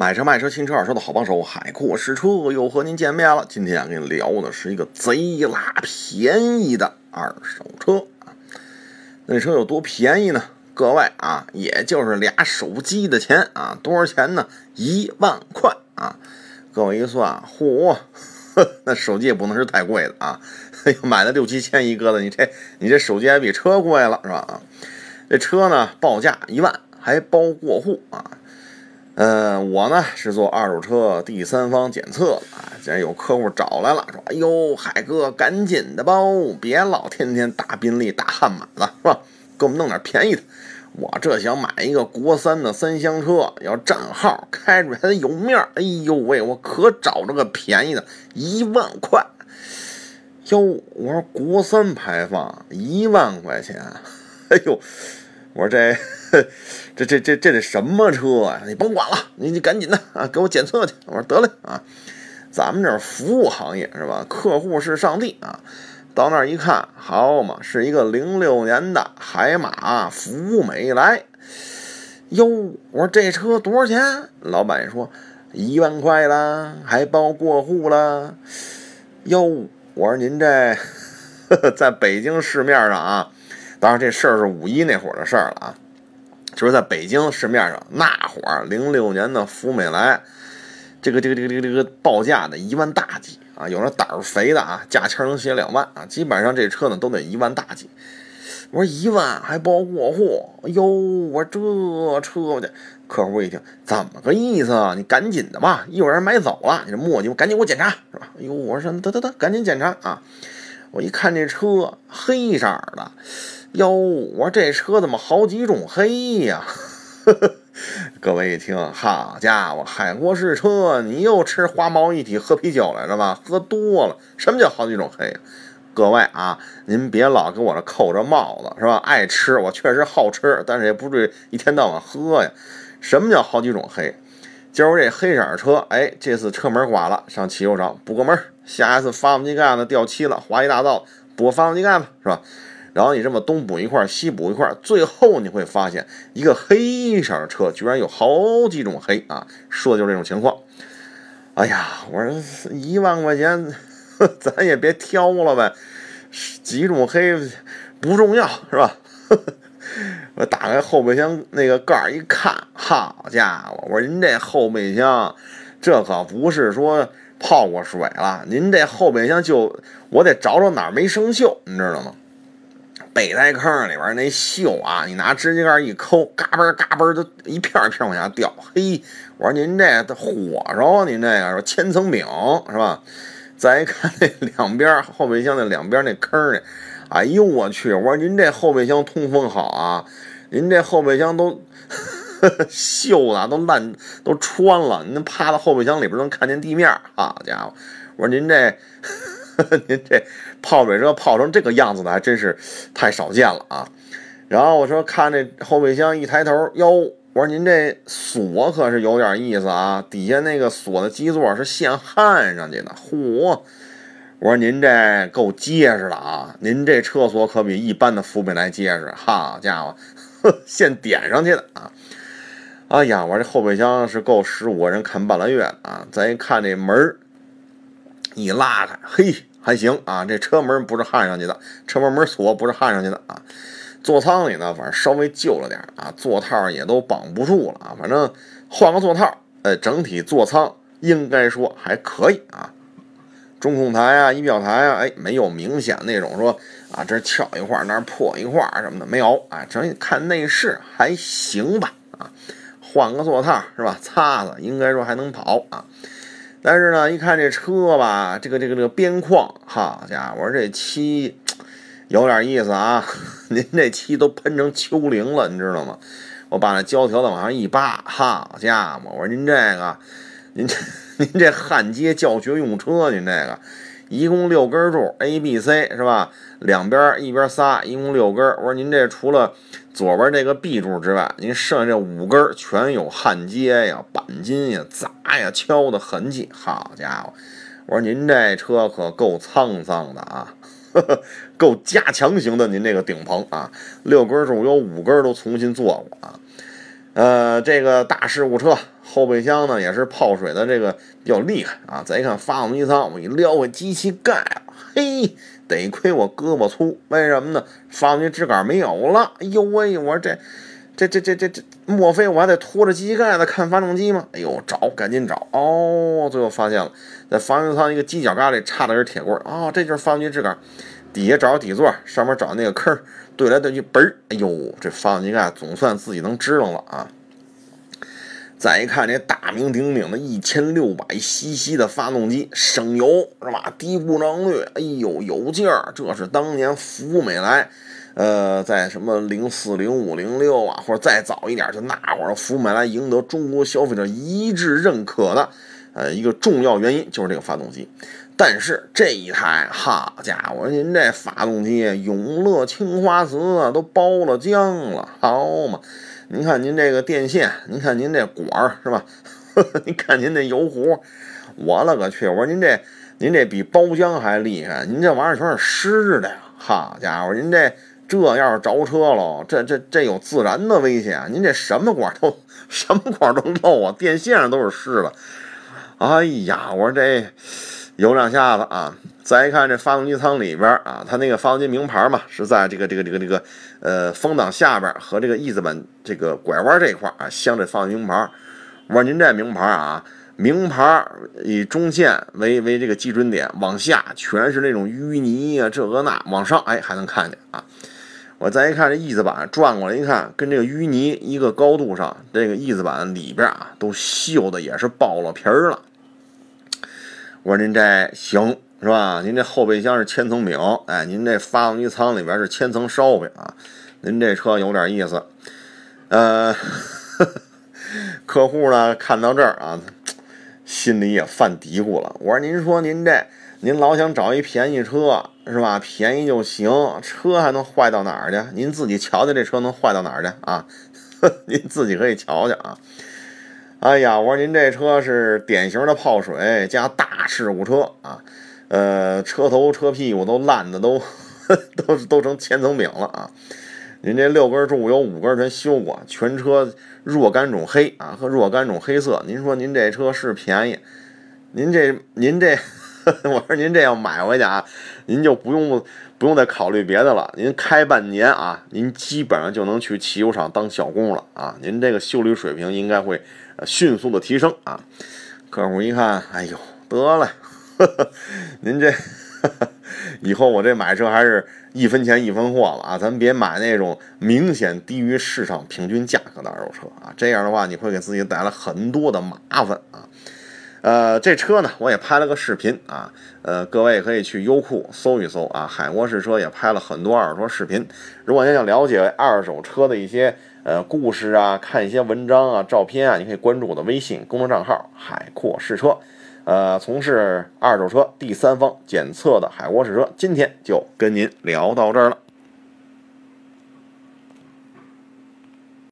买车卖车新车二手的好帮手，海阔试车又和您见面了。今天啊，跟你聊的是一个贼拉便宜的二手车啊。那车有多便宜呢？各位啊，也就是俩手机的钱啊。多少钱呢？一万块啊。各位一算，嚯，那手机也不能是太贵的啊。买了六七千一个的，你这你这手机还比车贵了是吧？啊，这车呢，报价一万，还包过户啊。呃，我呢是做二手车第三方检测的啊。既然有客户找来了，说：“哎呦，海哥，赶紧的吧，别老天天大宾利、大悍马了，是吧？给我们弄点便宜的。我这想买一个国三的三厢车，要占号，开出来还得有面儿。哎呦喂，我可找着个便宜的，一万块。哟，我说国三排放一万块钱，哎呦，我说这。”这这这这得什么车呀？你甭管了，你你赶紧的啊，给我检测去。我说得嘞啊，咱们这服务行业是吧？客户是上帝啊。到那儿一看，好嘛，是一个零六年的海马福美来。哟，我说这车多少钱？老板说一万块啦，还包过户了。哟，我说您这 在北京市面上啊，当然这事儿是五一那会儿的事儿了啊。就是在北京市面上那会儿，零六年的福美来，这个这个这个这个这个报价的一万大几啊，有那胆儿肥的啊，价签能写两万啊，基本上这车呢都得一万大几。我说一万还包过户，哎呦，我这车我去，客户一听怎么个意思啊？你赶紧的吧，一会儿人买走了，你这磨叽，赶紧给我检查是吧？哎呦，我说得得得，赶紧检查啊！我一看这车黑色的。哟，我说这车怎么好几种黑呀？各位一听，好家伙，海国试车，你又吃花毛一体喝啤酒来了吧？喝多了，什么叫好几种黑？各位啊，您别老给我这扣着帽子是吧？爱吃，我确实好吃，但是也不至于一天到晚喝呀。什么叫好几种黑？今儿这黑色车，哎，这次车门刮了，上汽修厂补个门；下一次发动机盖子掉漆了，划一大道，补发动机盖子是吧？然后你这么东补一块，西补一块，最后你会发现，一个黑色车居然有好几种黑啊！说的就是这种情况。哎呀，我说一万块钱，咱也别挑了呗，几种黑不重要是吧？我打开后备箱那个盖儿一看，好家伙！我说您这后备箱，这可不是说泡过水了，您这后备箱就我得找找哪儿没生锈，你知道吗？备胎坑里边那锈啊，你拿指甲盖一抠，嘎嘣嘎嘣都一片一片往下掉。嘿，我说您这火烧，您这个说千层饼是吧？再一看那两边后备箱那两边那坑呢，哎呦我去！我说您这后备箱通风好啊，您这后备箱都 锈了，都烂都穿了，您趴在后备箱里边能看见地面。好家伙！我说您这。您这泡水车泡成这个样子的还真是太少见了啊！然后我说看这后备箱，一抬头，哟，我说您这锁可是有点意思啊，底下那个锁的基座是现焊上去的，嚯！我说您这够结实的啊，您这车锁可比一般的福美来结实，好家伙，现点上去的啊！哎呀，我这后备箱是够十五个人看半拉月的啊！咱一看这门一拉开，嘿。还行啊，这车门不是焊上去的，车门门锁不是焊上去的啊。座舱里呢，反正稍微旧了点啊，座套也都绑不住了啊。反正换个座套，呃，整体座舱应该说还可以啊。中控台啊，仪表台啊，哎，没有明显那种说啊，这翘一块儿那儿破一块儿什么的，没有啊。整体看内饰还行吧啊。换个座套是吧？擦擦，应该说还能跑啊。但是呢，一看这车吧，这个这个这个边框，好家伙，我说这漆 有点意思啊！您这漆都喷成丘陵了，你知道吗？我把那胶条子往上一扒，好家伙，我说您这个，您这 您这焊接教学用车，您这个一共六根柱，A、B、C 是吧？两边一边仨，一共六根。我说您这除了左边这个 B 柱之外，您剩下这五根全有焊接呀、钣金呀、砸呀、敲的痕迹。好家伙，我说您这车可够沧桑的啊，够加强型的。您这个顶棚啊，六根柱有五根都重新做过啊。呃，这个大事故车后备箱呢也是泡水的这个比较厉害啊。再一看发动机舱，我一撩开机器盖，嘿，得亏我胳膊粗，为什么呢？发动机支杆没有了。哎呦喂，我说这这这这这这，莫非我还得拖着机器盖子看发动机吗？哎呦，找，赶紧找哦，最后发现了，在发动机舱一个犄角旮里插了根铁棍啊，这就是发动机支杆。底下找底座，上面找那个坑，对来对去，嘣儿，哎呦，这发动机盖总算自己能支棱了啊！再一看这大名鼎鼎的1600 cc 的发动机，省油是吧？低故障率，哎呦，有劲儿！这是当年福美来，呃，在什么04、05、06啊，或者再早一点，就那会儿福美来赢得中国消费者一致认可的，呃，一个重要原因就是这个发动机。但是这一台，好家伙，您这发动机永乐青花瓷啊，都包了浆了，好嘛？您看您这个电线，您看您这管儿是吧？您看您这油壶，我勒个去！我说您这，您这比包浆还厉害，您这玩意儿全是湿的呀！好家伙，您这这要是着车了，这这这有自燃的危险，您这什么管都 什么管都漏啊，电线上都是湿的。哎呀，我说这。有两下子啊！再一看这发动机舱里边啊，它那个发动机名牌嘛，是在这个这个这个这个呃风挡下边和这个翼子板这个拐弯这块啊镶着发动机名牌。我说您这名牌啊，名牌以中线为为这个基准点，往下全是那种淤泥啊，这个那，往上哎还能看见啊。我再一看这翼子板转过来一看，跟这个淤泥一个高度上，这个翼子板里边啊都锈的也是爆了皮儿了。我说您这行是吧？您这后备箱是千层饼，哎，您这发动机舱里边是千层烧饼啊！您这车有点意思。呃，客户呢看到这儿啊，心里也犯嘀咕了。我说您说您这，您老想找一便宜车是吧？便宜就行，车还能坏到哪儿去？您自己瞧瞧这车能坏到哪儿去啊？您自己可以瞧瞧啊。哎呀，我说您这车是典型的泡水加大事故车啊，呃，车头车屁股都烂的都 都都成千层饼了啊！您这六根柱有五根全修过，全车若干种黑啊和若干种黑色。您说您这车是便宜？您这您这，我说您这要买回去啊，您就不用不用再考虑别的了。您开半年啊，您基本上就能去汽修厂当小工了啊！您这个修理水平应该会。迅速的提升啊！客户一看，哎呦，得了，您这 以后我这买车还是一分钱一分货了啊！咱别买那种明显低于市场平均价格的二手车啊！这样的话，你会给自己带来很多的麻烦啊！呃，这车呢，我也拍了个视频啊，呃，各位可以去优酷搜一搜啊，海阔试车也拍了很多二手车视频。如果您想了解二手车的一些，呃，故事啊，看一些文章啊，照片啊，你可以关注我的微信公众账号“海阔试车”，呃，从事二手车第三方检测的海阔试车。今天就跟您聊到这儿了。